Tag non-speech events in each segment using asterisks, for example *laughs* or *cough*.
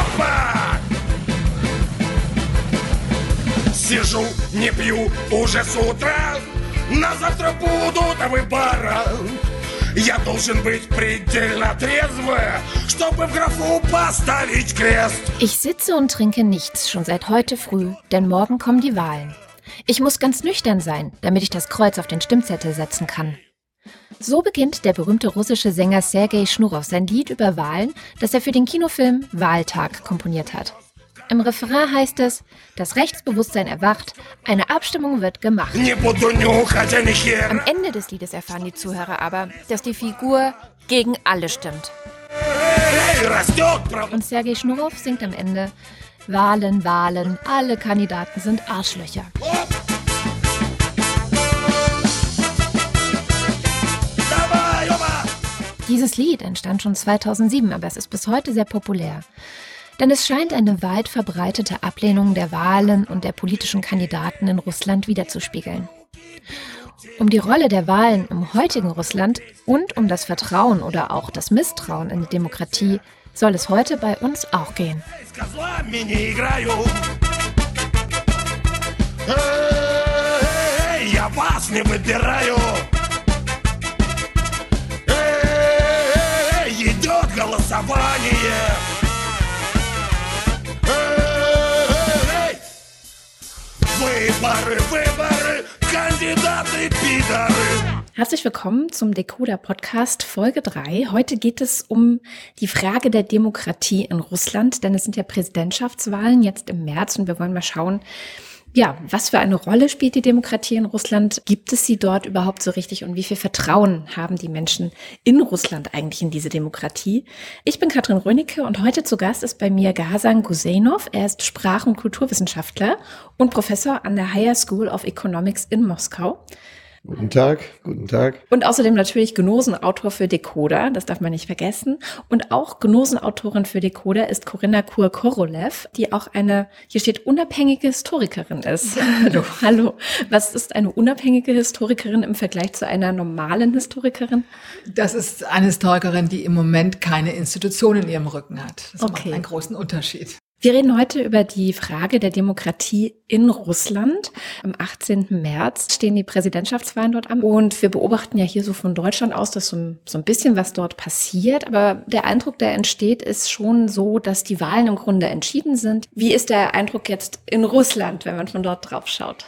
Опа! Сижу, не пью уже с утра, на завтра будут выбора. Я должен быть предельно трезв, чтобы в графу поставить крест. Ich sitze und trinke nichts schon seit heute früh, denn morgen kommen die Wahlen. Ich muss ganz nüchtern sein, damit ich das Kreuz auf den Stimmzettel setzen kann. So beginnt der berühmte russische Sänger Sergei Schnurow sein Lied über Wahlen, das er für den Kinofilm Wahltag komponiert hat. Im Refrain heißt es, das Rechtsbewusstsein erwacht, eine Abstimmung wird gemacht. Am Ende des Liedes erfahren die Zuhörer aber, dass die Figur gegen alle stimmt. Und Sergei Schnurow singt am Ende, Wahlen, Wahlen, alle Kandidaten sind Arschlöcher. Dieses Lied entstand schon 2007, aber es ist bis heute sehr populär. Denn es scheint eine weit verbreitete Ablehnung der Wahlen und der politischen Kandidaten in Russland wiederzuspiegeln. Um die Rolle der Wahlen im heutigen Russland und um das Vertrauen oder auch das Misstrauen in die Demokratie soll es heute bei uns auch gehen. Я вас не выбираю. голосование. Эй, Выборы, выборы, кандидаты пидоры. Herzlich willkommen zum Decoder Podcast Folge 3. Heute geht es um die Frage der Demokratie in Russland, denn es sind ja Präsidentschaftswahlen jetzt im März und wir wollen mal schauen, ja, was für eine Rolle spielt die Demokratie in Russland? Gibt es sie dort überhaupt so richtig? Und wie viel Vertrauen haben die Menschen in Russland eigentlich in diese Demokratie? Ich bin Katrin Rönicke und heute zu Gast ist bei mir Gazan Gusenov. Er ist Sprach- und Kulturwissenschaftler und Professor an der Higher School of Economics in Moskau. Guten Tag, guten Tag. Und außerdem natürlich Genosenautor für Decoder, das darf man nicht vergessen. Und auch Genosenautorin für Decoder ist Corinna Kur-Korolev, die auch eine, hier steht, unabhängige Historikerin ist. *laughs* Hallo. Hallo. Was ist eine unabhängige Historikerin im Vergleich zu einer normalen Historikerin? Das ist eine Historikerin, die im Moment keine Institution in ihrem Rücken hat. Das Okay. macht einen großen Unterschied. Wir reden heute über die Frage der Demokratie in Russland. Am 18. März stehen die Präsidentschaftswahlen dort an. Und wir beobachten ja hier so von Deutschland aus, dass so ein, so ein bisschen was dort passiert. Aber der Eindruck, der entsteht, ist schon so, dass die Wahlen im Grunde entschieden sind. Wie ist der Eindruck jetzt in Russland, wenn man von dort drauf schaut?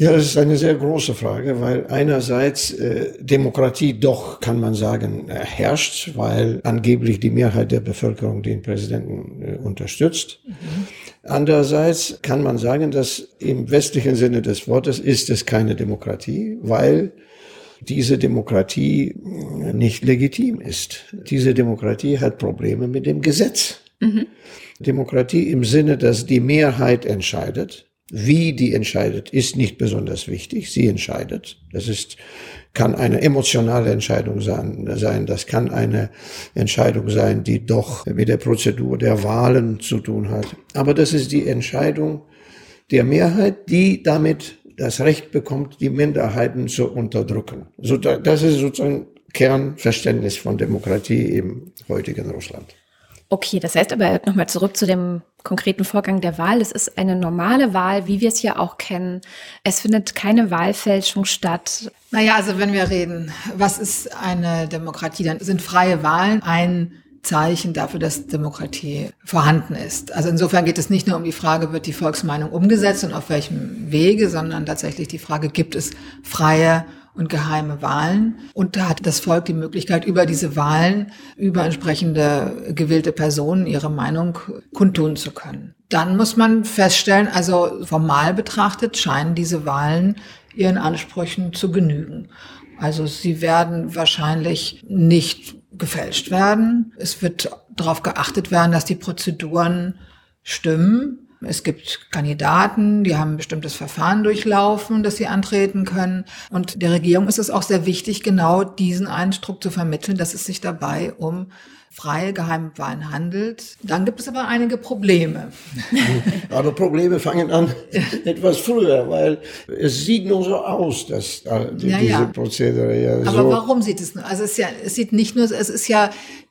Ja, das ist eine sehr große Frage, weil einerseits äh, Demokratie doch, kann man sagen, äh, herrscht, weil angeblich die Mehrheit der Bevölkerung den Präsidenten äh, unterstützt. Andererseits kann man sagen, dass im westlichen Sinne des Wortes ist es keine Demokratie, weil diese Demokratie äh, nicht legitim ist. Diese Demokratie hat Probleme mit dem Gesetz. Demokratie im Sinne, dass die Mehrheit entscheidet. Wie die entscheidet, ist nicht besonders wichtig. Sie entscheidet. Das ist, kann eine emotionale Entscheidung sein, sein. Das kann eine Entscheidung sein, die doch mit der Prozedur der Wahlen zu tun hat. Aber das ist die Entscheidung der Mehrheit, die damit das Recht bekommt, die Minderheiten zu unterdrücken. So, da- das ist sozusagen Kernverständnis von Demokratie im heutigen Russland. Okay, das heißt aber nochmal zurück zu dem konkreten Vorgang der Wahl. Es ist eine normale Wahl, wie wir es ja auch kennen. Es findet keine Wahlfälschung statt. Naja, also wenn wir reden, was ist eine Demokratie, dann sind freie Wahlen ein Zeichen dafür, dass Demokratie vorhanden ist. Also insofern geht es nicht nur um die Frage, wird die Volksmeinung umgesetzt und auf welchem Wege, sondern tatsächlich die Frage, gibt es freie und geheime Wahlen? Und da hat das Volk die Möglichkeit, über diese Wahlen, über entsprechende gewählte Personen ihre Meinung kundtun zu können. Dann muss man feststellen, also formal betrachtet scheinen diese Wahlen ihren Ansprüchen zu genügen. Also sie werden wahrscheinlich nicht gefälscht werden. Es wird darauf geachtet werden, dass die Prozeduren stimmen. Es gibt Kandidaten, die haben ein bestimmtes Verfahren durchlaufen, das sie antreten können. Und der Regierung ist es auch sehr wichtig, genau diesen Eindruck zu vermitteln, dass es sich dabei um freie Geheimwahlen handelt. Dann gibt es aber einige Probleme. *laughs* Aber Probleme fangen an *laughs* etwas früher, weil es sieht nur so aus, dass die, Ja, diese ja. Prozedere ja Aber so. warum sieht es nur? Also es, ja, es sieht nicht nur, es ist ja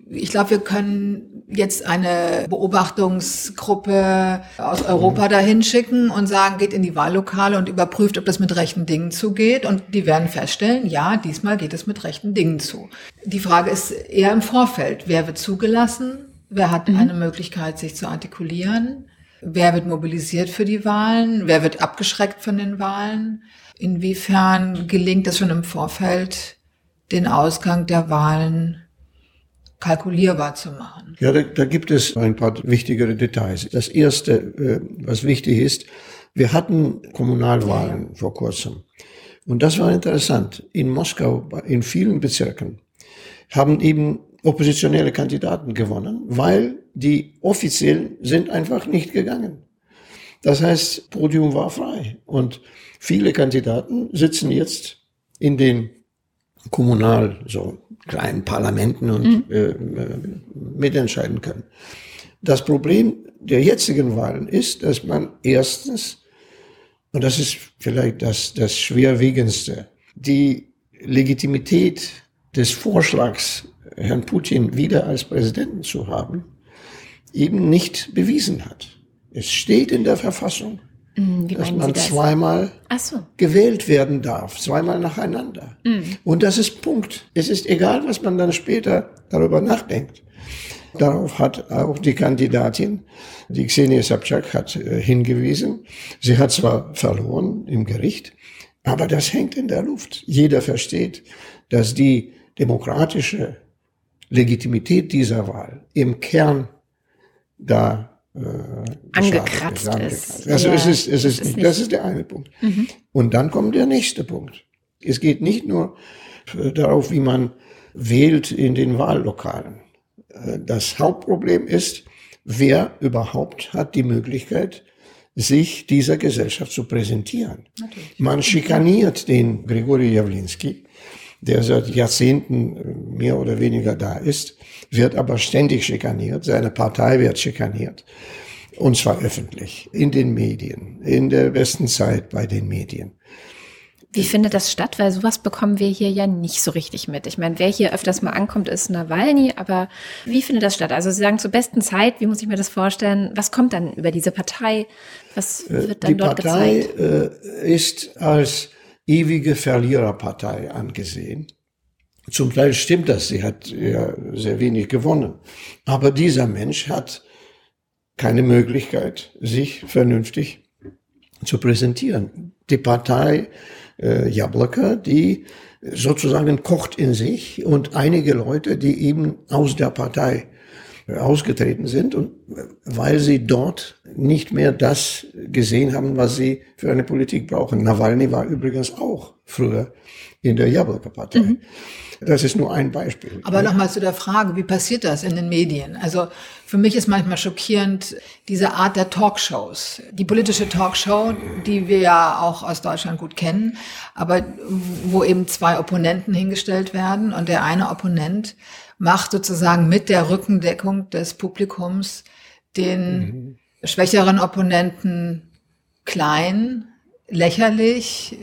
ich glaube, wir können jetzt eine Beobachtungsgruppe aus Europa mhm. dahin schicken und sagen, geht in die Wahllokale und überprüft, ob das mit rechten Dingen zugeht. Und die werden feststellen, ja, diesmal geht es mit rechten Dingen zu. Die Frage ist eher im Vorfeld. Wer wird zugelassen? Wer hat mhm. eine Möglichkeit, sich zu artikulieren? Wer wird mobilisiert für die Wahlen? Wer wird abgeschreckt von den Wahlen? Inwiefern gelingt es schon im Vorfeld, den Ausgang der Wahlen kalkulierbar zu machen. Ja, da, da gibt es ein paar wichtigere Details. Das erste, äh, was wichtig ist, wir hatten Kommunalwahlen ja. vor kurzem. Und das war interessant. In Moskau, in vielen Bezirken, haben eben oppositionelle Kandidaten gewonnen, weil die offiziellen sind einfach nicht gegangen. Das heißt, Podium war frei. Und viele Kandidaten sitzen jetzt in den kommunal, so kleinen Parlamenten und mhm. äh, mitentscheiden können. Das Problem der jetzigen Wahlen ist, dass man erstens, und das ist vielleicht das, das schwerwiegendste, die Legitimität des Vorschlags, Herrn Putin wieder als Präsidenten zu haben, eben nicht bewiesen hat. Es steht in der Verfassung, wie dass man das? zweimal so. gewählt werden darf, zweimal nacheinander. Mhm. Und das ist Punkt. Es ist egal, was man dann später darüber nachdenkt. Darauf hat auch die Kandidatin, die Xenia Sobchak, hat äh, hingewiesen. Sie hat zwar verloren im Gericht, aber das hängt in der Luft. Jeder versteht, dass die demokratische Legitimität dieser Wahl im Kern da äh, angekratzt ist. Also ja, es ist, es ist, nicht, das ist der eine Punkt. Mhm. Und dann kommt der nächste Punkt. Es geht nicht nur äh, darauf, wie man wählt in den Wahllokalen. Äh, das Hauptproblem ist, wer überhaupt hat die Möglichkeit, sich dieser Gesellschaft zu präsentieren. Natürlich. Man schikaniert den Grigori Jawlinski, der seit Jahrzehnten äh, mehr oder weniger da ist, wird aber ständig schikaniert, seine Partei wird schikaniert. Und zwar öffentlich, in den Medien, in der besten Zeit bei den Medien. Wie findet das statt? Weil sowas bekommen wir hier ja nicht so richtig mit. Ich meine, wer hier öfters mal ankommt, ist Nawalny, aber wie findet das statt? Also Sie sagen zur besten Zeit, wie muss ich mir das vorstellen? Was kommt dann über diese Partei? Was äh, wird dann Die dort Partei, gezeigt? Die Partei äh, ist als ewige Verliererpartei angesehen. Zum Teil stimmt das, sie hat ja sehr wenig gewonnen. Aber dieser Mensch hat keine Möglichkeit, sich vernünftig zu präsentieren. Die Partei äh, Jablaka, die sozusagen kocht in sich und einige Leute, die eben aus der Partei ausgetreten sind und weil sie dort nicht mehr das gesehen haben, was sie für eine Politik brauchen. Nawalny war übrigens auch früher in der Jablka-Partei. Mhm. Das ist nur ein Beispiel. Aber nochmal zu der Frage, wie passiert das in den Medien? Also für mich ist manchmal schockierend diese Art der Talkshows. Die politische Talkshow, die wir ja auch aus Deutschland gut kennen, aber wo eben zwei Opponenten hingestellt werden und der eine Opponent macht sozusagen mit der Rückendeckung des Publikums den mhm. schwächeren Opponenten klein, lächerlich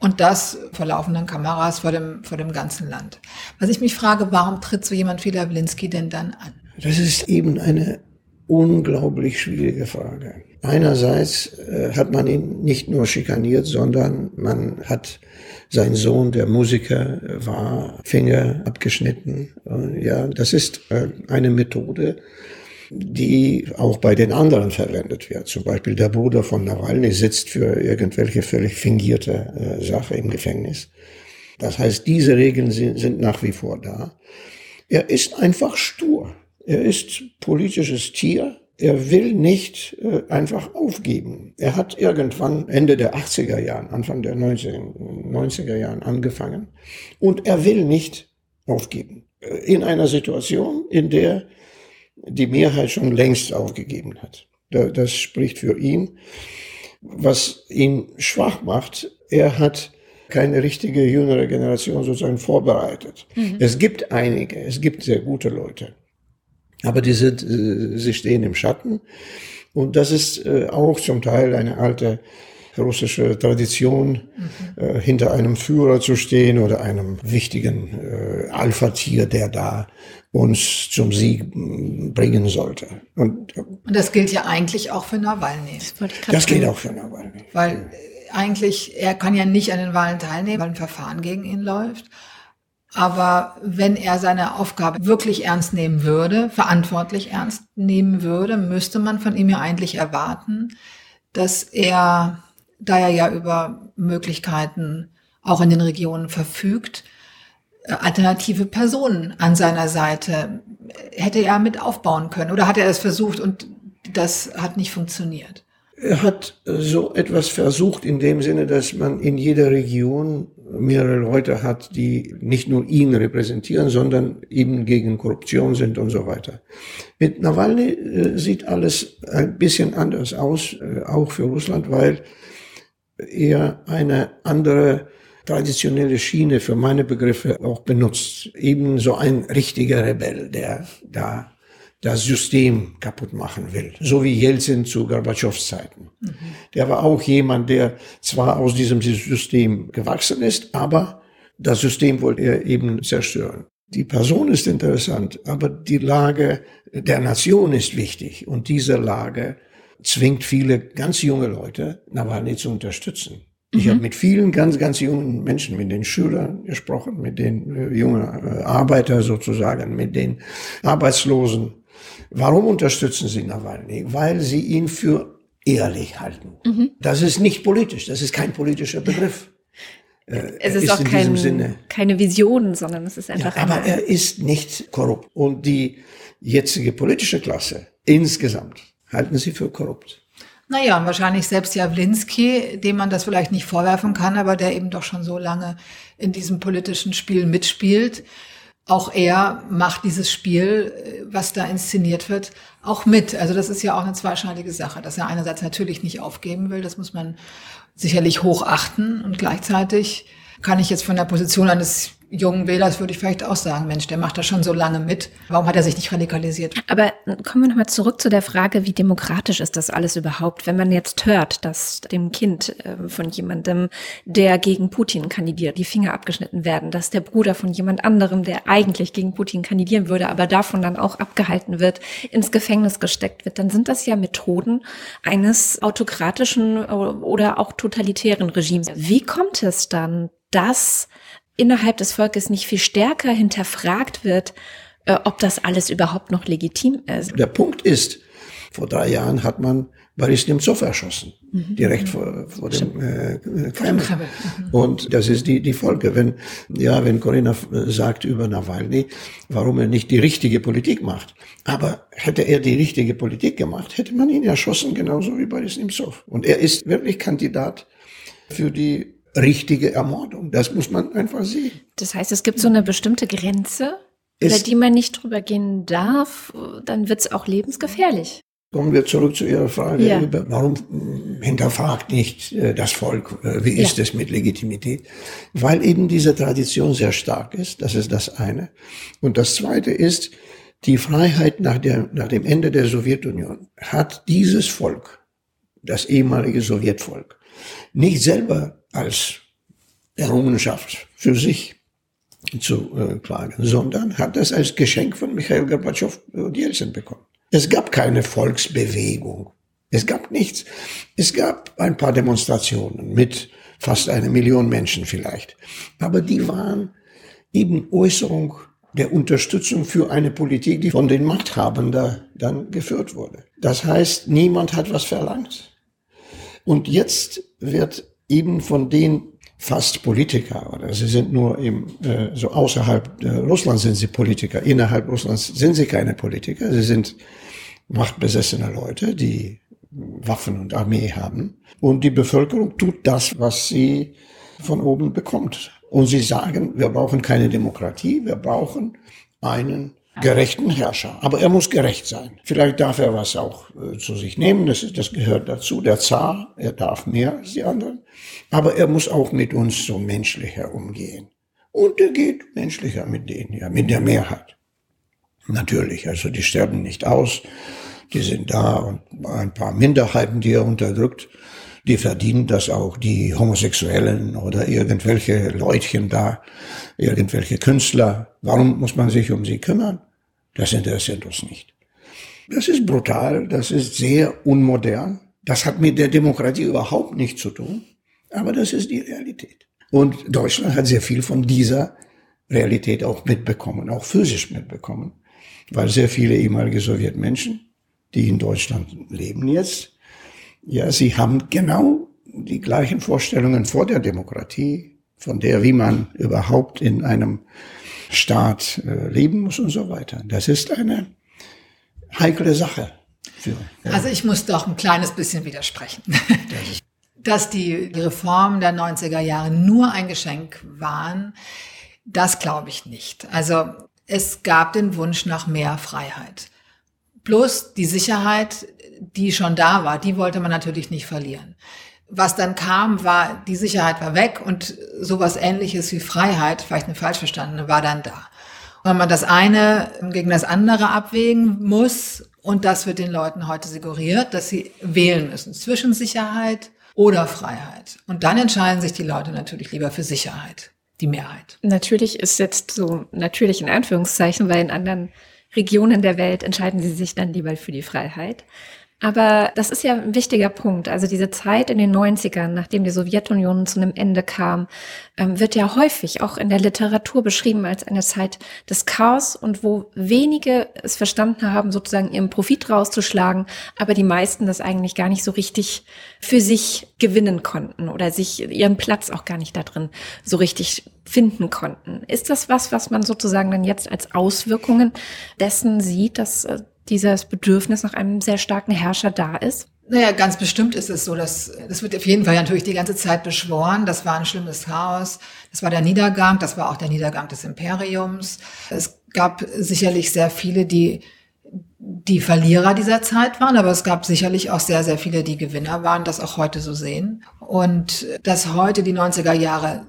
und das vor laufenden Kameras vor dem, vor dem ganzen Land. Was ich mich frage, warum tritt so jemand wie Lawlinski denn dann an? Das ist eben eine unglaublich schwierige Frage. Einerseits äh, hat man ihn nicht nur schikaniert, sondern man hat sein Sohn, der Musiker war, Finger abgeschnitten. Äh, ja, das ist äh, eine Methode, die auch bei den anderen verwendet wird. Zum Beispiel der Bruder von Nawalny sitzt für irgendwelche völlig fingierte äh, Sache im Gefängnis. Das heißt, diese Regeln sind, sind nach wie vor da. Er ist einfach stur. Er ist politisches Tier. Er will nicht äh, einfach aufgeben. Er hat irgendwann Ende der 80er Jahren, Anfang der 90er Jahren angefangen. Und er will nicht aufgeben. Äh, in einer Situation, in der die Mehrheit schon längst aufgegeben hat. Das spricht für ihn. Was ihn schwach macht, er hat keine richtige jüngere Generation sozusagen vorbereitet. Mhm. Es gibt einige, es gibt sehr gute Leute, aber die sind, äh, sie stehen im Schatten. Und das ist äh, auch zum Teil eine alte russische Tradition, mhm. äh, hinter einem Führer zu stehen oder einem wichtigen äh, Alpha-Tier, der da uns zum Sieg bringen sollte. Und, äh, Und das gilt ja eigentlich auch für Nawalny. Das, das gilt auch für Nawalny. Weil eigentlich, er kann ja nicht an den Wahlen teilnehmen, weil ein Verfahren gegen ihn läuft. Aber wenn er seine Aufgabe wirklich ernst nehmen würde, verantwortlich ernst nehmen würde, müsste man von ihm ja eigentlich erwarten, dass er, da er ja über Möglichkeiten auch in den Regionen verfügt, äh, alternative Personen an seiner Seite hätte er mit aufbauen können. Oder hat er es versucht und das hat nicht funktioniert? Er hat so etwas versucht in dem Sinne, dass man in jeder Region mehrere Leute hat, die nicht nur ihn repräsentieren, sondern eben gegen Korruption sind und so weiter. Mit Nawalny äh, sieht alles ein bisschen anders aus, äh, auch für Russland, weil er eine andere traditionelle Schiene für meine Begriffe auch benutzt. Eben so ein richtiger Rebell, der da das System kaputt machen will. So wie Jelzin zu Gorbatschows Zeiten. Mhm. Der war auch jemand, der zwar aus diesem System gewachsen ist, aber das System wollte er eben zerstören. Die Person ist interessant, aber die Lage der Nation ist wichtig. Und diese Lage zwingt viele ganz junge Leute, Nawalny zu unterstützen. Ich mhm. habe mit vielen ganz, ganz jungen Menschen, mit den Schülern gesprochen, mit den äh, jungen äh, Arbeiter sozusagen, mit den Arbeitslosen, Warum unterstützen Sie Nawalny? Weil sie ihn für ehrlich halten. Mhm. Das ist nicht politisch, das ist kein politischer Begriff. *laughs* Äh, es ist, ist auch kein, keine Vision, sondern es ist einfach. Ja, aber er ist nicht korrupt. Und die jetzige politische Klasse insgesamt halten sie für korrupt. Naja, wahrscheinlich selbst Jawlinski, dem man das vielleicht nicht vorwerfen kann, aber der eben doch schon so lange in diesem politischen Spiel mitspielt auch er macht dieses Spiel, äh, was da inszeniert wird, auch mit. Also das ist ja auch eine zweischneidige Sache, dass er einerseits natürlich nicht aufgeben will, das muss man sicherlich hochachten und gleichzeitig kann ich jetzt von der Position eines jungen Wählers würde ich vielleicht auch sagen, Mensch, der macht da schon so lange mit. Warum hat er sich nicht radikalisiert? Aber kommen wir nochmal zurück zu der Frage, wie demokratisch ist das alles überhaupt? Wenn man jetzt hört, dass dem Kind äh, von jemandem, der gegen Putin kandidiert, die Finger abgeschnitten werden, dass der Bruder von jemand anderem, der eigentlich gegen Putin kandidieren würde, aber davon dann auch abgehalten wird, ins Gefängnis gesteckt wird, dann sind das ja Methoden eines autokratischen äh, oder auch totalitären Regimes. Wie kommt es dann, dass innerhalb des Volkes nicht viel stärker hinterfragt wird, äh, ob das alles überhaupt noch legitim ist. Der Punkt ist, vor drei Jahren hat man Boris Nemtsov erschossen, mhm. direkt vor, vor dem äh, Kreml. Mhm. Und das ist die, die Folge. Wenn, ja, wenn Corinna äh, sagt über Nawalny, warum er nicht die richtige Politik macht. Aber hätte er die richtige Politik gemacht, hätte man ihn erschossen, genauso wie Boris Nemtsov. Und er ist wirklich Kandidat für die richtige Ermordung. Das muss man einfach sehen. Das heißt, es gibt so eine bestimmte Grenze, über die man nicht drüber gehen darf, dann wird es auch lebensgefährlich. Kommen wir zurück zu Ihrer Frage, ja. warum hinterfragt nicht äh, das Volk, äh, wie ist ja. es mit Legitimität? Weil eben diese Tradition sehr stark ist, das ist das eine. Und das zweite ist, die Freiheit nach, der, nach dem Ende der Sowjetunion hat dieses Volk, das ehemalige Sowjetvolk, nicht selber als Errungenschaft für sich zu äh, klagen, sondern hat es als Geschenk von Michael Gorbatschow und Jelzin bekommen. Es gab keine Volksbewegung. Es gab nichts. Es gab ein paar Demonstrationen mit fast einer Million Menschen vielleicht. Aber die waren eben Äußerung der Unterstützung für eine Politik, die von den Machthabenden dann geführt wurde. Das heißt, niemand hat was verlangt. Und jetzt wird eben von den fast Politiker, oder sie sind nur eben äh, so außerhalb äh, Russlands sind sie Politiker, innerhalb Russlands sind sie keine Politiker, sie sind machtbesessene Leute, die Waffen und Armee haben. Und die Bevölkerung tut das, was sie von oben bekommt. Und sie sagen, wir brauchen keine Demokratie, wir brauchen einen gerechten Herrscher. Aber er muss gerecht sein. Vielleicht darf er was auch äh, zu sich nehmen, das, das gehört dazu. Der Zar, er darf mehr als die anderen. Aber er muss auch mit uns so menschlicher umgehen. Und er geht menschlicher mit denen, ja, mit der Mehrheit. Natürlich, also die sterben nicht aus, die sind da und ein paar Minderheiten, die er unterdrückt, Die verdienen das auch, die Homosexuellen oder irgendwelche Leutchen da, irgendwelche Künstler. Warum muss man sich um sie kümmern? Das interessiert uns nicht. Das ist brutal, das ist sehr unmodern. Das hat mit der Demokratie überhaupt nichts zu tun, aber das ist die Realität. Und Deutschland hat sehr viel von dieser Realität auch mitbekommen, auch physisch mitbekommen, weil sehr viele ehemalige Sowjetmenschen, die in Deutschland leben jetzt, ja, sie haben genau die gleichen Vorstellungen vor der Demokratie, von der, wie man überhaupt in einem Staat äh, leben muss und so weiter. Das ist eine heikle Sache. Für, ja. Also ich muss doch ein kleines bisschen widersprechen. *laughs* Dass die, Reformen der 90er Jahre nur ein Geschenk waren, das glaube ich nicht. Also es gab den Wunsch nach mehr Freiheit. Plus die Sicherheit, die schon da war, die wollte man natürlich nicht verlieren. Was dann kam, war, die Sicherheit war weg und sowas ähnliches wie Freiheit, vielleicht eine falsch verstandene, war dann da. Und wenn man das eine gegen das andere abwägen muss, und das wird den Leuten heute suggeriert, dass sie wählen müssen zwischen Sicherheit oder Freiheit. Und dann entscheiden sich die Leute natürlich lieber für Sicherheit, die Mehrheit. Natürlich ist jetzt so natürlich in Anführungszeichen, weil in anderen Regionen der Welt entscheiden sie sich dann lieber für die Freiheit. Aber das ist ja ein wichtiger Punkt. Also diese Zeit in den 90ern, nachdem die Sowjetunion zu einem Ende kam, ähm, wird ja häufig auch in der Literatur beschrieben als eine Zeit des Chaos und wo wenige es verstanden haben, sozusagen ihren Profit rauszuschlagen, aber die meisten das eigentlich gar nicht so richtig für sich gewinnen konnten oder sich ihren Platz auch gar nicht da drin so richtig finden konnten. Ist das was, was man sozusagen dann jetzt als Auswirkungen dessen sieht, dass äh, dieses Bedürfnis nach einem sehr starken Herrscher da ist? Naja, ganz bestimmt ist es so, dass das wird auf jeden Fall natürlich die ganze Zeit beschworen. Das war ein schlimmes Chaos. Das war der Niedergang. Das war auch der Niedergang des Imperiums. Es gab sicherlich sehr viele, die die Verlierer dieser Zeit waren, aber es gab sicherlich auch sehr, sehr viele, die Gewinner waren, das auch heute so sehen. Und dass heute die 90er Jahre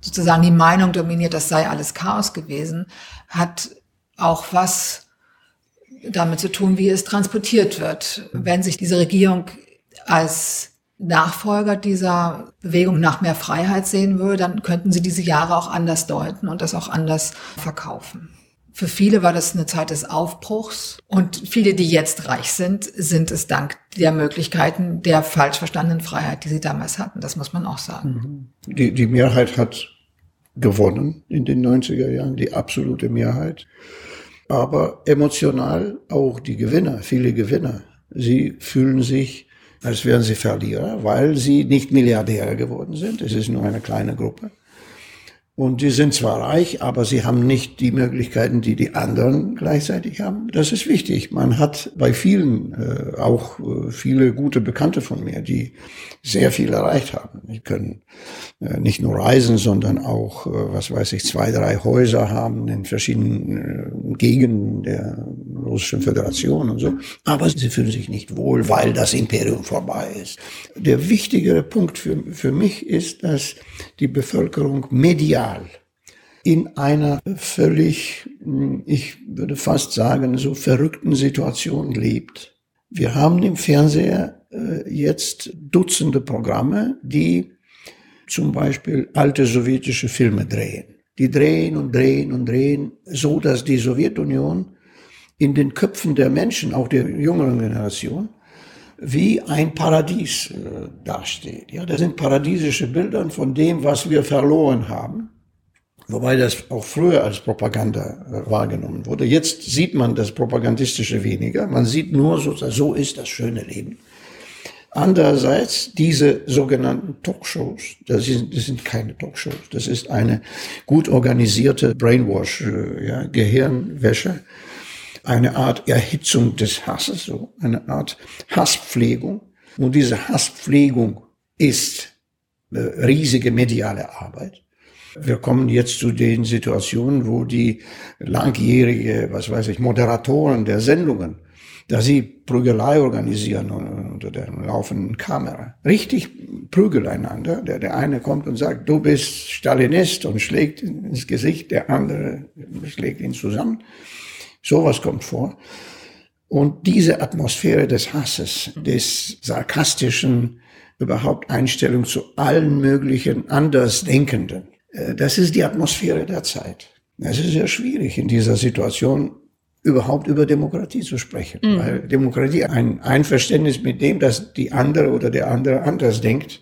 sozusagen die Meinung dominiert, das sei alles Chaos gewesen, hat auch was damit zu tun, wie es transportiert wird. Wenn sich diese Regierung als Nachfolger dieser Bewegung nach mehr Freiheit sehen würde, dann könnten sie diese Jahre auch anders deuten und das auch anders verkaufen. Für viele war das eine Zeit des Aufbruchs und viele, die jetzt reich sind, sind es dank der Möglichkeiten der falsch verstandenen Freiheit, die sie damals hatten. Das muss man auch sagen. Mhm. Die, die Mehrheit hat gewonnen in den 90er Jahren, die absolute Mehrheit aber emotional auch die Gewinner, viele Gewinner. Sie fühlen sich, als wären sie Verlierer, weil sie nicht Milliardäre geworden sind. Es ist nur eine kleine Gruppe. Und die sind zwar reich, aber sie haben nicht die Möglichkeiten, die die anderen gleichzeitig haben. Das ist wichtig. Man hat bei vielen, äh, auch äh, viele gute Bekannte von mir, die sehr viel erreicht haben. Die können äh, nicht nur reisen, sondern auch, äh, was weiß ich, zwei, drei Häuser haben in verschiedenen äh, Gegenden der Russischen Föderation und so. Aber sie fühlen sich nicht wohl, weil das Imperium vorbei ist. Der wichtigere Punkt für, für mich ist, dass die Bevölkerung medial in einer völlig, ich würde fast sagen, so verrückten Situation lebt. Wir haben im Fernseher äh, jetzt Dutzende Programme, die zum Beispiel alte sowjetische Filme drehen. Die drehen und drehen und drehen, so dass die Sowjetunion in den Köpfen der Menschen, auch der jüngeren Generation, wie ein Paradies äh, dasteht. Ja, das sind paradiesische Bilder von dem, was wir verloren haben. Wobei das auch früher als Propaganda äh, wahrgenommen wurde. Jetzt sieht man das Propagandistische weniger. Man sieht nur, so, so ist das schöne Leben. Andererseits diese sogenannten Talkshows, das sind, das sind keine Talkshows, das ist eine gut organisierte Brainwash, äh, ja, Gehirnwäsche, eine Art Erhitzung des Hasses, so eine Art Hasspflegung. Und diese Hasspflegung ist äh, riesige mediale Arbeit. Wir kommen jetzt zu den Situationen, wo die langjährige, was weiß ich, Moderatoren der Sendungen, da sie Prügelei organisieren unter der laufenden Kamera, richtig Prügel einander. Der, der eine kommt und sagt, du bist Stalinist und schlägt ins Gesicht, der andere schlägt ihn zusammen. Sowas kommt vor. Und diese Atmosphäre des Hasses, des sarkastischen, überhaupt Einstellung zu allen möglichen Andersdenkenden. Äh, das ist die Atmosphäre der Zeit. Es ist sehr schwierig in dieser Situation überhaupt über Demokratie zu sprechen, mhm. weil Demokratie ein Einverständnis mit dem, dass die andere oder der andere anders denkt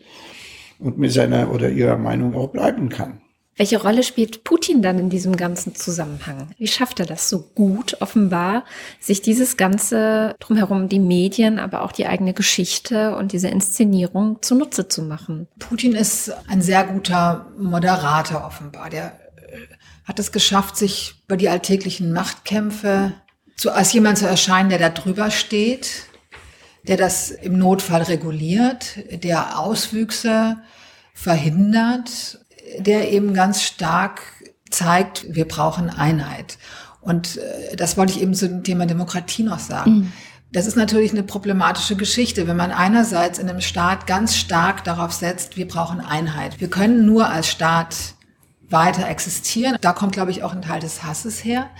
und mit seiner oder ihrer Meinung auch bleiben kann. Welche Rolle spielt Putin dann in diesem ganzen Zusammenhang? Wie schafft er das so gut, offenbar, sich dieses ganze drumherum, die Medien, aber auch die eigene Geschichte und diese Inszenierung zunutze zu machen? Putin ist ein sehr guter Moderator offenbar. Der äh, hat es geschafft, sich über die alltäglichen Machtkämpfe zu, als jemand zu erscheinen, der da drüber steht, der das im Notfall reguliert, der Auswüchse verhindert der eben ganz stark zeigt, wir brauchen Einheit. Und äh, das wollte ich eben zu dem Thema Demokratie noch sagen. Mhm. Das ist natürlich eine problematische Geschichte, wenn man einerseits in einem Staat ganz stark darauf setzt, wir brauchen Einheit. Wir können nur als Staat weiter existieren. Da kommt, glaube ich, auch ein Teil des Hasses her,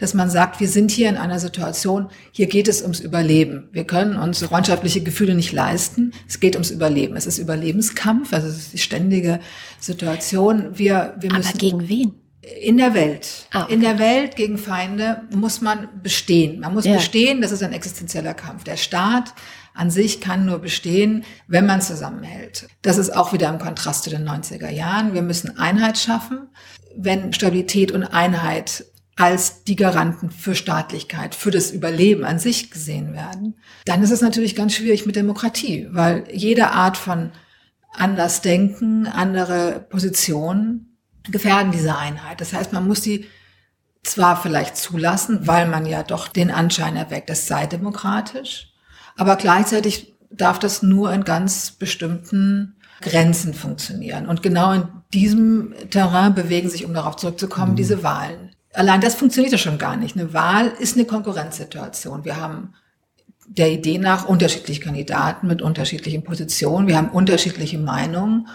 dass man sagt, wir sind hier in einer Situation, hier geht es ums Überleben. Wir können uns freundschaftliche Gefühle nicht leisten. Es geht ums Überleben. Es ist Überlebenskampf, also es ist die ständige Situation. Wir, wir müssen. Aber gegen wen? In der Welt. Ah, okay. In der Welt gegen Feinde muss man bestehen. Man muss ja. bestehen, das ist ein existenzieller Kampf. Der Staat an sich kann nur bestehen, wenn man zusammenhält. Das ist auch wieder im Kontrast zu den 90er Jahren. Wir müssen Einheit schaffen. Wenn Stabilität und Einheit als die Garanten für Staatlichkeit, für das Überleben an sich gesehen werden, dann ist es natürlich ganz schwierig mit Demokratie, weil jede Art von Andersdenken, andere Positionen gefährden diese Einheit. Das heißt, man muss die zwar vielleicht zulassen, weil man ja doch den Anschein erweckt, es sei demokratisch, aber gleichzeitig darf das nur in ganz bestimmten Grenzen funktionieren. Und genau in diesem Terrain bewegen sich, um darauf zurückzukommen, mhm. diese Wahlen. Allein das funktioniert ja schon gar nicht. Eine Wahl ist eine Konkurrenzsituation. Wir haben der Idee nach unterschiedliche Kandidaten mit unterschiedlichen Positionen. Wir haben unterschiedliche Meinungen.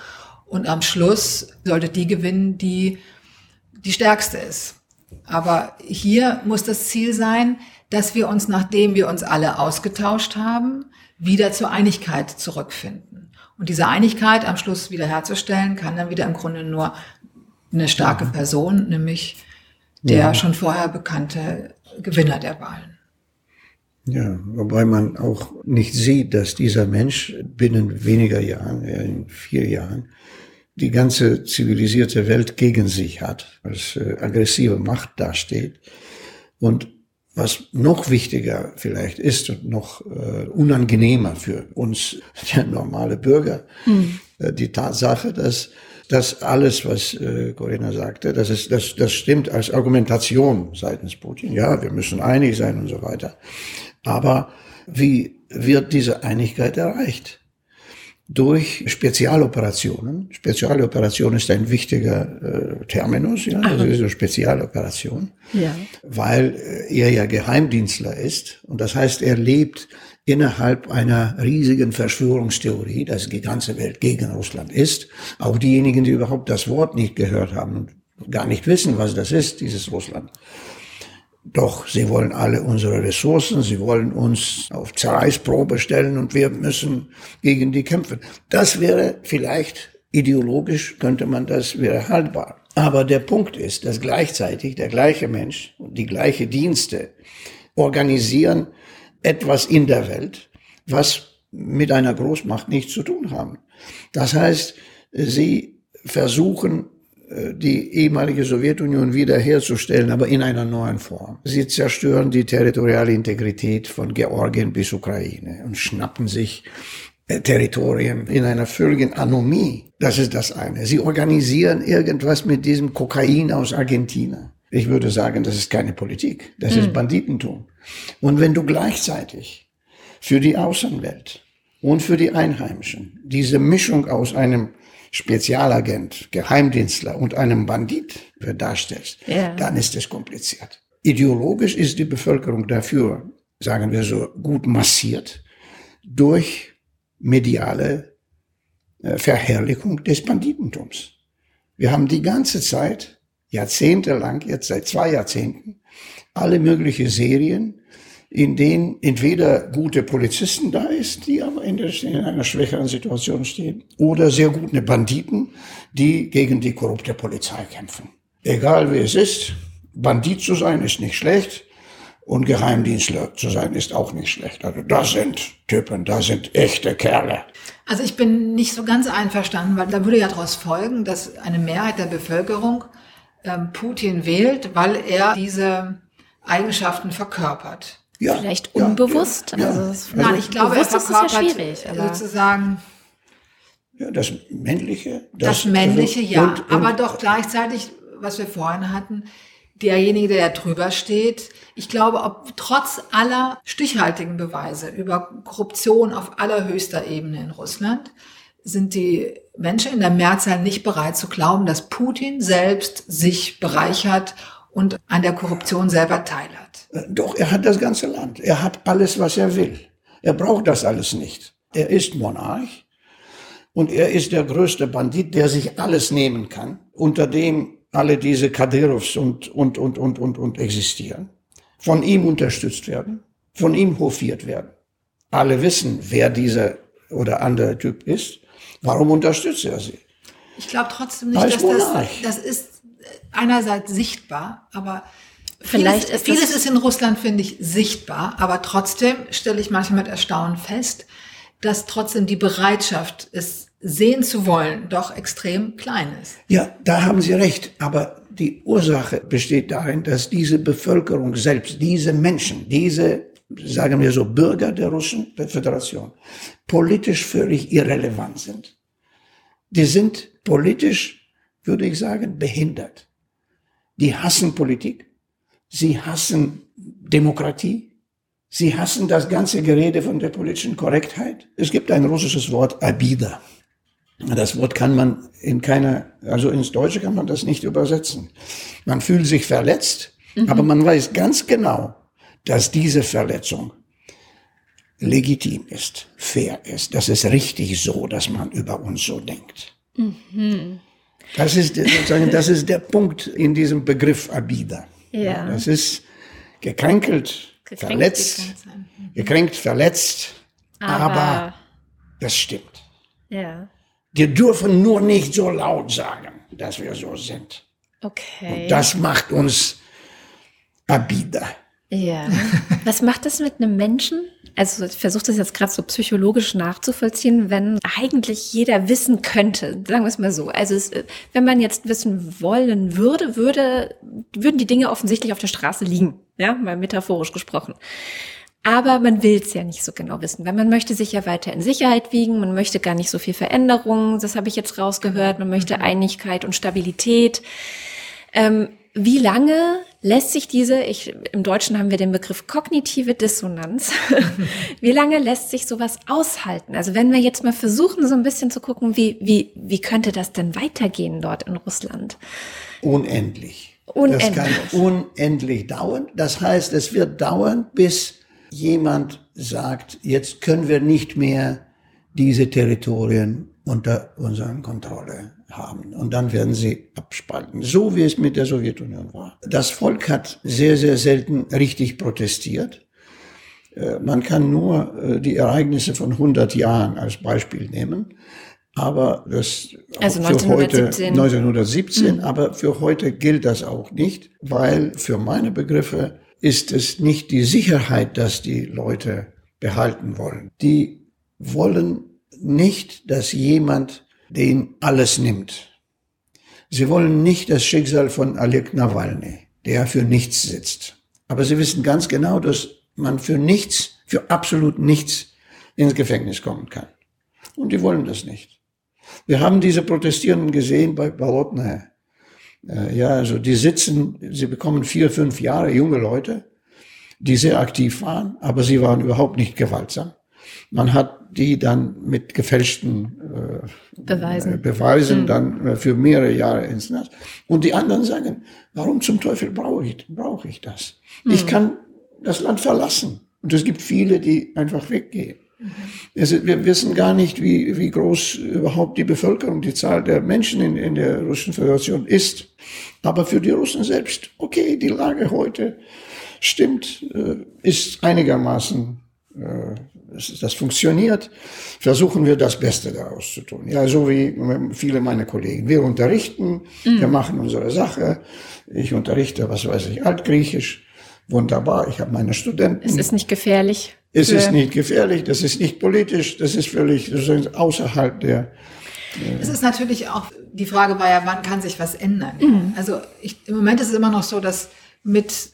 Und am Schluss sollte die gewinnen, die die stärkste ist. Aber hier muss das Ziel sein, dass wir uns, nachdem wir uns alle ausgetauscht haben, wieder zur Einigkeit zurückfinden. Und diese Einigkeit am Schluss wiederherzustellen, kann dann wieder im Grunde nur eine starke Person, nämlich der ja. schon vorher bekannte Gewinner der Wahlen. Ja, wobei man auch nicht sieht, dass dieser Mensch binnen weniger Jahren, in vier Jahren, die ganze zivilisierte Welt gegen sich hat, als äh, aggressive Macht dasteht und was noch wichtiger vielleicht ist und noch äh, unangenehmer für uns, *laughs* der normale Bürger, mhm. äh, die Tatsache, dass das alles, was äh, Corinna sagte, das, ist, das, das stimmt als Argumentation seitens Putin. Ja, wir müssen einig sein und so weiter. Aber wie wird diese Einigkeit erreicht? durch Spezialoperationen. Spezialoperation ist ein wichtiger äh, Terminus, ja, das ist eine Spezialoperation, ja. weil äh, er ja Geheimdienstler ist und das heißt, er lebt innerhalb einer riesigen Verschwörungstheorie, dass die ganze Welt gegen Russland ist. Auch diejenigen, die überhaupt das Wort nicht gehört haben und gar nicht wissen, was das ist, dieses Russland. Doch sie wollen alle unsere Ressourcen, sie wollen uns auf Zerreißprobe stellen und wir müssen gegen die kämpfen. Das wäre vielleicht ideologisch, könnte man das, wäre haltbar. Aber der Punkt ist, dass gleichzeitig der gleiche Mensch und die gleiche Dienste organisieren etwas in der Welt, was mit einer Großmacht nichts zu tun haben. Das heißt, sie versuchen äh, die ehemalige Sowjetunion wiederherzustellen, aber in einer neuen Form. Sie zerstören die territoriale Integrität von Georgien bis Ukraine und schnappen sich äh, Territorien in einer völligen Anomie. Das ist das eine. Sie organisieren irgendwas mit diesem Kokain aus Argentina. Ich würde sagen, das ist keine Politik. Das mhm. ist hm. Banditentum. Und wenn du gleichzeitig für die Außenwelt und für die Einheimischen diese Mischung aus einem Spezialagent, Geheimdienstler und einem Bandit darstellst, ja. dann ist es kompliziert. Ideologisch ist die Bevölkerung dafür, sagen wir so, gut massiert durch mediale äh, Verherrlichung des Banditentums. Wir haben die ganze Zeit, jahrzehntelang, jetzt seit zwei Jahrzehnten, alle möglichen Serien in denen entweder gute Polizisten da ist, die aber in, der, in einer schwächeren Situation stehen, oder sehr gute Banditen, die gegen die korrupte Polizei kämpfen. Egal wie es ist, Bandit zu sein ist nicht schlecht und Geheimdienstler zu sein ist auch nicht schlecht. Also das sind Typen, das sind echte Kerle. Also ich bin nicht so ganz einverstanden, weil da würde ja daraus folgen, dass eine Mehrheit der Bevölkerung Putin wählt, weil er diese Eigenschaften verkörpert. Ja, Vielleicht unbewusst. Ja, also, ja. Nein, ich glaube, er bewusst ist es ja verkörpert schwierig. Aber sozusagen Ja, das Männliche. das, Männliche, also, ja. und- und- aber doch gleichzeitig, was wir vorhin hatten, derjenige, der drüber steht. Ich glaube, ob trotz aller stichhaltigen Beweise über Korruption auf allerhöchster Ebene in Russland, sind die Menschen in der Mehrzahl nicht bereit zu glauben, dass Putin selbst sich bereichert und an der Korruption selber teilhat. Äh, Doch, er hat das ganze Land. Er hat alles, was er will. Er braucht das alles nicht. Er ist Monarch und er ist der größte Bandit, der sich alles nehmen kann, unter dem alle diese Kadyrovs und, und, und, und, und, und existieren, von ihm unterstützt werden, von ihm hofiert werden. Alle wissen, wer dieser oder andere Typ ist. Warum unterstützt er sie? Ich glaube trotzdem nicht, dass das, das ist einerseits sichtbar, aber Vielleicht vieles, ist vieles ist in Russland, finde ich, sichtbar, aber trotzdem stelle ich manchmal mit Erstaunen fest, dass trotzdem die Bereitschaft, es sehen zu wollen, doch extrem klein ist. Ja, da haben Sie recht. Aber die Ursache besteht darin, dass diese Bevölkerung selbst, diese Menschen, diese, sagen wir so, Bürger der Russischen Föderation, politisch völlig irrelevant sind. Die sind politisch, würde ich sagen, behindert. Die hassen Politik. Sie hassen Demokratie. Sie hassen das ganze Gerede von der politischen Korrektheit. Es gibt ein russisches Wort, Abida. Das Wort kann man in keiner, also ins Deutsche kann man das nicht übersetzen. Man fühlt sich verletzt, aber man weiß ganz genau, dass diese Verletzung legitim ist, fair ist. Das ist richtig so, dass man über uns so denkt. Das ist sozusagen, das ist der Punkt in diesem Begriff Abida. Ja. Das ist gekränkelt, Gekränkt, verletzt, gekränkt sein. gekränkt, verletzt, Aber- aber das stimmt. ja. Wir dürfen nur nicht so laut sagen, dass wir so sind. Okay. Und das macht uns Abida. Ja. Was macht das mit einem Menschen? Also ich versuche das jetzt gerade so psychologisch nachzuvollziehen, wenn eigentlich jeder wissen könnte, sagen wir es mal so. Also es, wenn man jetzt wissen wollen würde, würde, würden die Dinge offensichtlich auf der Straße liegen, ja, mal metaphorisch gesprochen. Aber man will es ja nicht so genau wissen, weil man möchte sich ja weiter in Sicherheit wiegen, man möchte gar nicht so viel Veränderung, das habe ich jetzt rausgehört, man möchte Einigkeit und Stabilität. Ähm, wie lange lässt sich diese, ich, im Deutschen haben wir den Begriff kognitive Dissonanz, *laughs* wie lange lässt sich sowas aushalten? Also wenn wir jetzt mal versuchen, so ein bisschen zu gucken, wie, wie, wie könnte das denn weitergehen dort in Russland? Unendlich. Unendlich. Das kann unendlich dauern. Das heißt, es wird dauern, bis jemand sagt, jetzt können wir nicht mehr diese Territorien unter unserer Kontrolle haben. Und dann werden sie abspalten. So wie es mit der Sowjetunion war. Das Volk hat sehr, sehr selten richtig protestiert. Äh, Man kann nur äh, die Ereignisse von 100 Jahren als Beispiel nehmen. Aber das Also für heute 1917. 1917, aber für heute gilt das auch nicht, weil für meine Begriffe ist es nicht die Sicherheit, dass die Leute behalten wollen. Die wollen nicht, dass jemand den alles nimmt. Sie wollen nicht das Schicksal von Alek Nawalny, der für nichts sitzt. Aber sie wissen ganz genau, dass man für nichts, für absolut nichts ins Gefängnis kommen kann. Und die wollen das nicht. Wir haben diese Protestierenden gesehen bei Balotnaja. Äh, Ja, also die sitzen, sie bekommen vier, fünf Jahre, junge Leute, die sehr aktiv waren, aber sie waren überhaupt nicht gewaltsam. Man hat die dann mit gefälschten äh, Beweisen. äh, Beweisen dann äh, für mehrere Jahre ins Netz. Und die anderen sagen, warum zum Teufel brauche ich, brauche ich das? Ich kann das Land verlassen. Und es gibt viele, die einfach weggehen. Ist- wir wissen gar nicht, wie, wie groß überhaupt die Bevölkerung, die Zahl der Menschen in, in der Russischen Föderation ist. Aber für die Russen selbst, okay, die Lage heute stimmt, äh, ist einigermaßen, das funktioniert, versuchen wir das Beste daraus zu tun. Ja, so wie viele meiner Kollegen. Wir unterrichten, mhm. wir machen unsere Sache. Ich unterrichte, was weiß ich, Altgriechisch. Wunderbar, ich habe meine Studenten. Es ist nicht gefährlich. Es ist nicht gefährlich, das ist nicht politisch, das ist völlig außerhalb der. Es ist natürlich auch, die Frage war ja, wann kann sich was ändern? Mhm. Also ich, im Moment ist es immer noch so, dass mit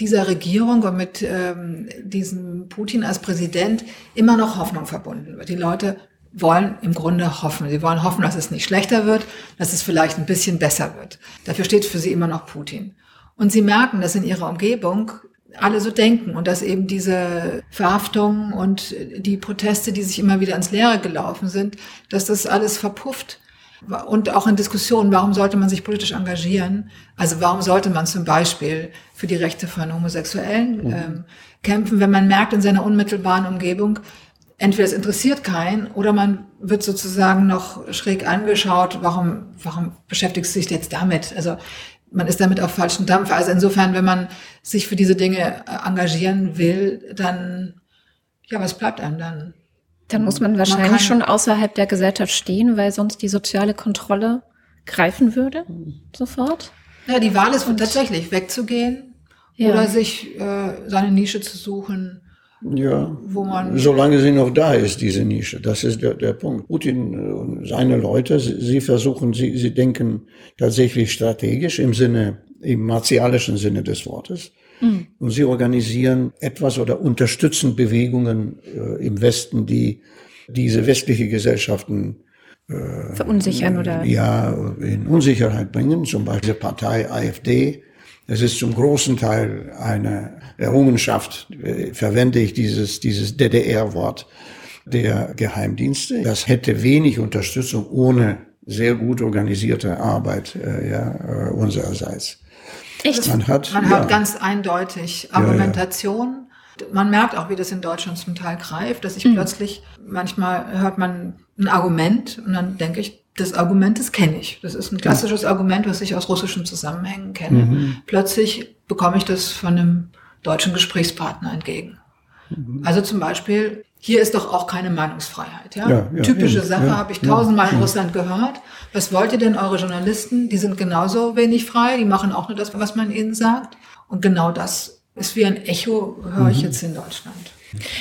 dieser Regierung und mit ähm, diesem Putin als Präsident immer noch Hoffnung verbunden wird. Die Leute wollen im Grunde hoffen. Sie wollen hoffen, dass es nicht schlechter wird, dass es vielleicht ein bisschen besser wird. Dafür steht für sie immer noch Putin. Und sie merken, dass in ihrer Umgebung alle so denken und dass eben diese Verhaftungen und die Proteste, die sich immer wieder ins Leere gelaufen sind, dass das alles verpufft. Und auch in Diskussionen, warum sollte man sich politisch engagieren? Also warum sollte man zum Beispiel für die Rechte von Homosexuellen mhm. ähm, kämpfen, wenn man merkt in seiner unmittelbaren Umgebung, entweder es interessiert keinen oder man wird sozusagen noch schräg angeschaut, warum, warum beschäftigst du dich jetzt damit? Also man ist damit auf falschen Dampf. Also insofern, wenn man sich für diese Dinge äh, engagieren will, dann, ja, was bleibt einem dann? Dann muss man wahrscheinlich man schon außerhalb der Gesellschaft stehen, weil sonst die soziale Kontrolle greifen würde, sofort. Ja, die Wahl ist Und tatsächlich wegzugehen ja. oder sich äh, seine Nische zu suchen ja, wo man solange sie noch da ist, diese Nische. Das ist der, der Punkt. Putin und seine Leute, sie, sie versuchen, sie, sie denken tatsächlich strategisch im Sinne, im martialischen Sinne des Wortes. Mhm. Und sie organisieren etwas oder unterstützen Bewegungen äh, im Westen, die diese westliche Gesellschaften äh, verunsichern oder ja in Unsicherheit bringen. Zum Beispiel die Partei AfD es ist zum großen Teil eine Errungenschaft, äh, verwende ich dieses, dieses DDR-Wort der Geheimdienste. Das hätte wenig Unterstützung ohne sehr gut organisierte Arbeit äh, ja, äh, unsererseits. Echt? Man hat, Man ja. hat ganz eindeutig Argumentation. Ja, ja. Man merkt auch, wie das in Deutschland zum Teil greift, dass ich mhm. plötzlich, manchmal hört man ein Argument und dann denke ich, das Argument, das kenne ich. Das ist ein klassisches ja. Argument, was ich aus russischen Zusammenhängen kenne. Mhm. Plötzlich bekomme ich das von einem deutschen Gesprächspartner entgegen. Mhm. Also zum Beispiel, hier ist doch auch keine Meinungsfreiheit. Ja? ja, ja Typische Sache ja, habe ich tausendmal in Russland gehört. Was wollt ihr denn, eure Journalisten? Die sind genauso wenig frei, die machen auch nur das, was man ihnen sagt. Und genau das ist wie ein Echo, höre ich mhm. jetzt in Deutschland.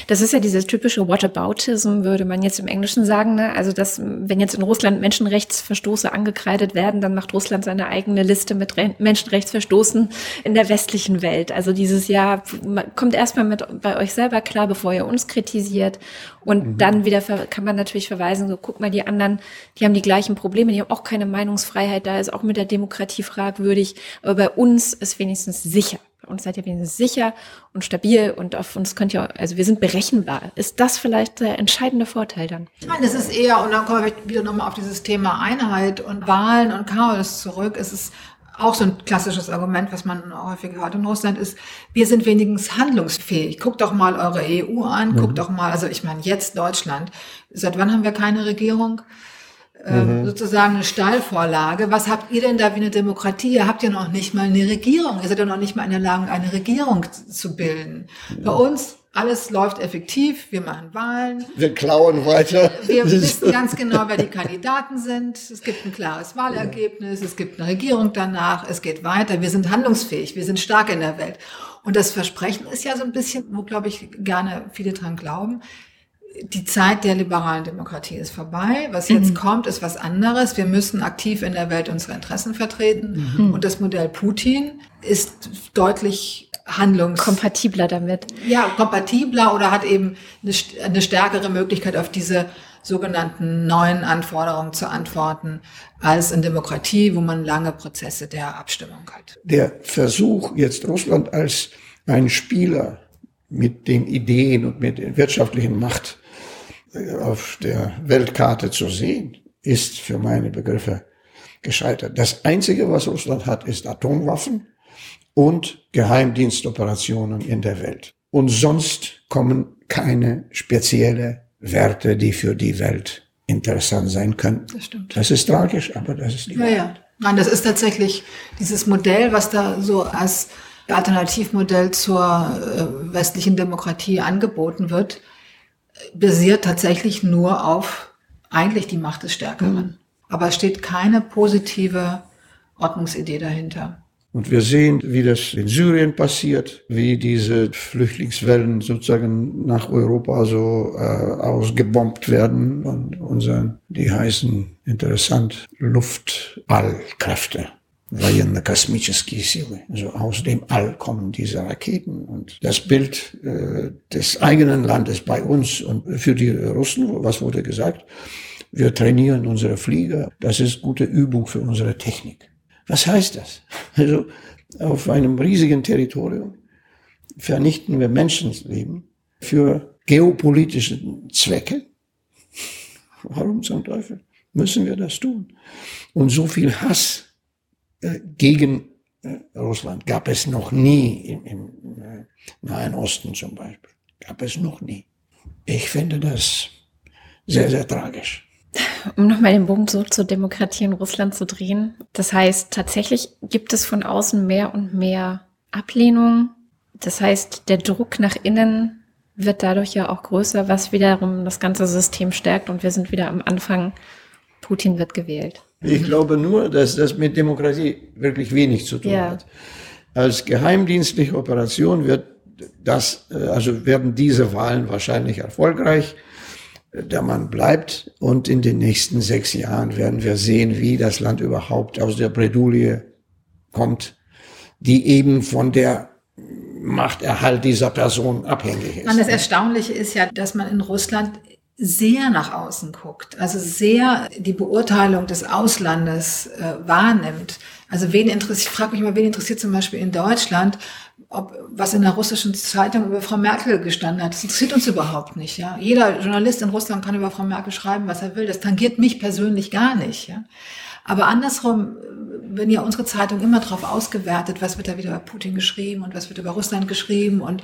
Das ist ja dieses typische Whataboutism, würde man jetzt im Englischen sagen. Ne? Also, dass, wenn jetzt in Russland Menschenrechtsverstoße angekreidet werden, dann macht Russland seine eigene Liste mit Re Menschenrechtsverstoßen in der westlichen Welt. Also dieses Jahr kommt erstmal mit bei euch selber klar, bevor ihr uns kritisiert. Und mhm. dann wieder kann man natürlich verweisen, so guck mal, die anderen, die haben die gleichen Probleme, die haben auch keine Meinungsfreiheit, da ist auch mit der Demokratie fragwürdig. Aber bei uns ist wenigstens sicher uns seid ihr wenigstens sicher und stabil und auf uns könnt ihr, also wir sind berechenbar. Ist das vielleicht der entscheidende Vorteil dann? Nein, das ist eher, und dann kommen wir wieder nochmal auf dieses Thema Einheit und Wahlen und Chaos zurück. Es ist auch so ein klassisches Argument, was man häufig hört in Russland, ist, wir sind wenigstens handlungsfähig. Guckt doch mal eure EU an, mhm. guckt doch mal, also ich meine jetzt Deutschland. Seit wann haben wir keine Regierung? Ähm, mhm. sozusagen eine Stallvorlage. Was habt ihr denn da wie eine Demokratie? Ihr habt ja noch nicht mal eine Regierung. Ihr seid ja noch nicht mal in der Lage, eine Regierung zu bilden. Ja. Bei uns alles läuft effektiv, wir machen Wahlen. Wir klauen weiter. Wir *laughs* wissen ganz genau, wer die Kandidaten sind. Es gibt ein klares Wahlergebnis, es gibt eine Regierung danach, es geht weiter. Wir sind handlungsfähig, wir sind stark in der Welt. Und das Versprechen ist ja so ein bisschen, wo, glaube ich, gerne viele dran glauben, die Zeit der liberalen Demokratie ist vorbei. Was jetzt mhm. kommt, ist was anderes. Wir müssen aktiv in der Welt unsere Interessen vertreten. Mhm. Und das Modell Putin ist deutlich handlungs... Kompatibler damit. Ja, kompatibler oder hat eben eine, eine stärkere Möglichkeit auf diese sogenannten neuen Anforderungen zu antworten, als in Demokratie, wo man lange Prozesse der Abstimmung hat. Der Versuch, jetzt Russland als ein Spieler mit den Ideen und mit der wirtschaftlichen Macht auf der Weltkarte zu sehen, ist für meine Begriffe gescheitert. Das Einzige, was Russland hat, ist Atomwaffen und Geheimdienstoperationen in der Welt. Und sonst kommen keine spezielle Werte, die für die Welt interessant sein können. Das stimmt. Das ist tragisch, aber das ist die ja, Wahrheit. Ja. Nein, das ist tatsächlich dieses Modell, was da so als Alternativmodell zur äh, westlichen Demokratie angeboten wird, basiert tatsächlich nur auf eigentlich die Macht des Stärkeren. Mhm. Aber es steht keine positive Ordnungsidee dahinter. Und wir sehen, wie das in Syrien passiert, wie diese Flüchtlingswellen sozusagen nach Europa so äh, ausgebombt werden und unseren, die heißen interessant Luftballkräfte Военно космические силы. Also aus dem All kommen diese Raketen. Und das Bild äh, des eigenen Landes bei uns und für die Russen, was wurde gesagt? Wir trainieren unsere Flieger. Das ist gute Übung für unsere Technik. Was heißt das? Also auf einem riesigen Territorium vernichten wir Menschenleben für geopolitische Zwecke. Warum zum Teufel müssen wir das tun? Und so viel Hass äh, gegen äh, Russland gab es noch nie im, im äh, Nahen Osten zum Beispiel. Gab es noch nie. Ich finde das sehr, sehr tragisch um nochmal den Bogen zurück zur Demokratie in Russland zu drehen. Das heißt, tatsächlich gibt es von außen mehr und mehr Ablehnung. Das heißt, der Druck nach innen wird dadurch ja auch größer, was wiederum das ganze System stärkt und wir sind wieder am Anfang. Putin wird gewählt. Ich glaube nur, dass das mit Demokratie wirklich wenig zu tun ja. hat. Als geheimdienstliche Operation wird das, äh, also werden diese Wahlen wahrscheinlich erfolgreich der Mann bleibt. Und in den nächsten sechs Jahren werden wir sehen, wie das Land überhaupt aus der Bredouille kommt, die eben von der Machterhalt dieser Person abhängig ist. Man, das Erstaunliche ist ja, dass man in Russland sehr nach außen guckt, also sehr die Beurteilung des Auslandes äh, wahrnimmt. Also wen interessiert, ich frage mich mal, wen interessiert zum Beispiel in Deutschland, ob, was in der russischen Zeitung über Frau Merkel gestanden hat. Das interessiert uns überhaupt nicht. Ja? Jeder Journalist in Russland kann über Frau Merkel schreiben, was er will. Das tangiert mich persönlich gar nicht. Ja? Aber andersrum wenn ja unsere Zeitung immer darauf ausgewertet, was wird da wieder über Putin geschrieben und was wird über Russland geschrieben und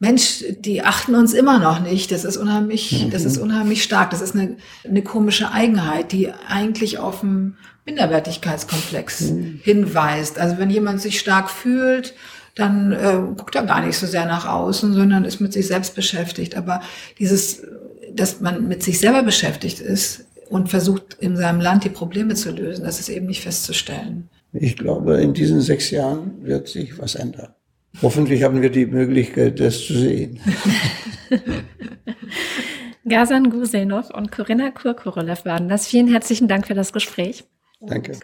Mensch, die achten uns immer noch nicht. Das ist unheimlich, das ist mhm. unheimlich stark. Das ist eine, eine komische Eigenheit, die eigentlich auf einen Minderwertigkeitskomplex mhm. hinweist. Also wenn jemand sich stark fühlt, dann äh, guckt er gar nicht so sehr nach außen, sondern ist mit sich selbst beschäftigt. Aber dieses, dass man mit sich selber beschäftigt ist und versucht, in seinem Land die Probleme zu lösen, das ist eben nicht festzustellen. Ich glaube, in diesen sechs Jahren wird sich was ändern. Hoffentlich haben wir die Möglichkeit, das zu sehen. *laughs* Gazan Gusenov und Corinna Kurkurolev waren das. Vielen herzlichen Dank für das Gespräch. Danke.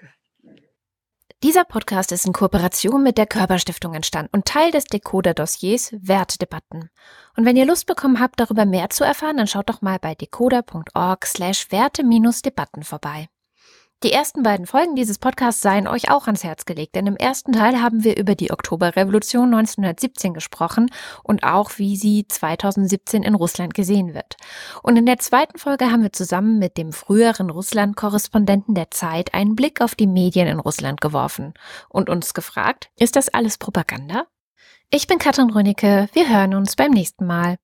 Dieser Podcast ist in Kooperation mit der Körperstiftung entstanden und Teil des Decoder-Dossiers Wertedebatten. Und wenn ihr Lust bekommen habt, darüber mehr zu erfahren, dann schaut doch mal bei decoder.org slash Werte-Debatten vorbei. Die ersten beiden Folgen dieses Podcasts seien euch auch ans Herz gelegt, denn im ersten Teil haben wir über die Oktoberrevolution 1917 gesprochen und auch, wie sie 2017 in Russland gesehen wird. Und in der zweiten Folge haben wir zusammen mit dem früheren Russland-Korrespondenten der Zeit einen Blick auf die Medien in Russland geworfen und uns gefragt, ist das alles Propaganda? Ich bin Katrin Rönicke, wir hören uns beim nächsten Mal.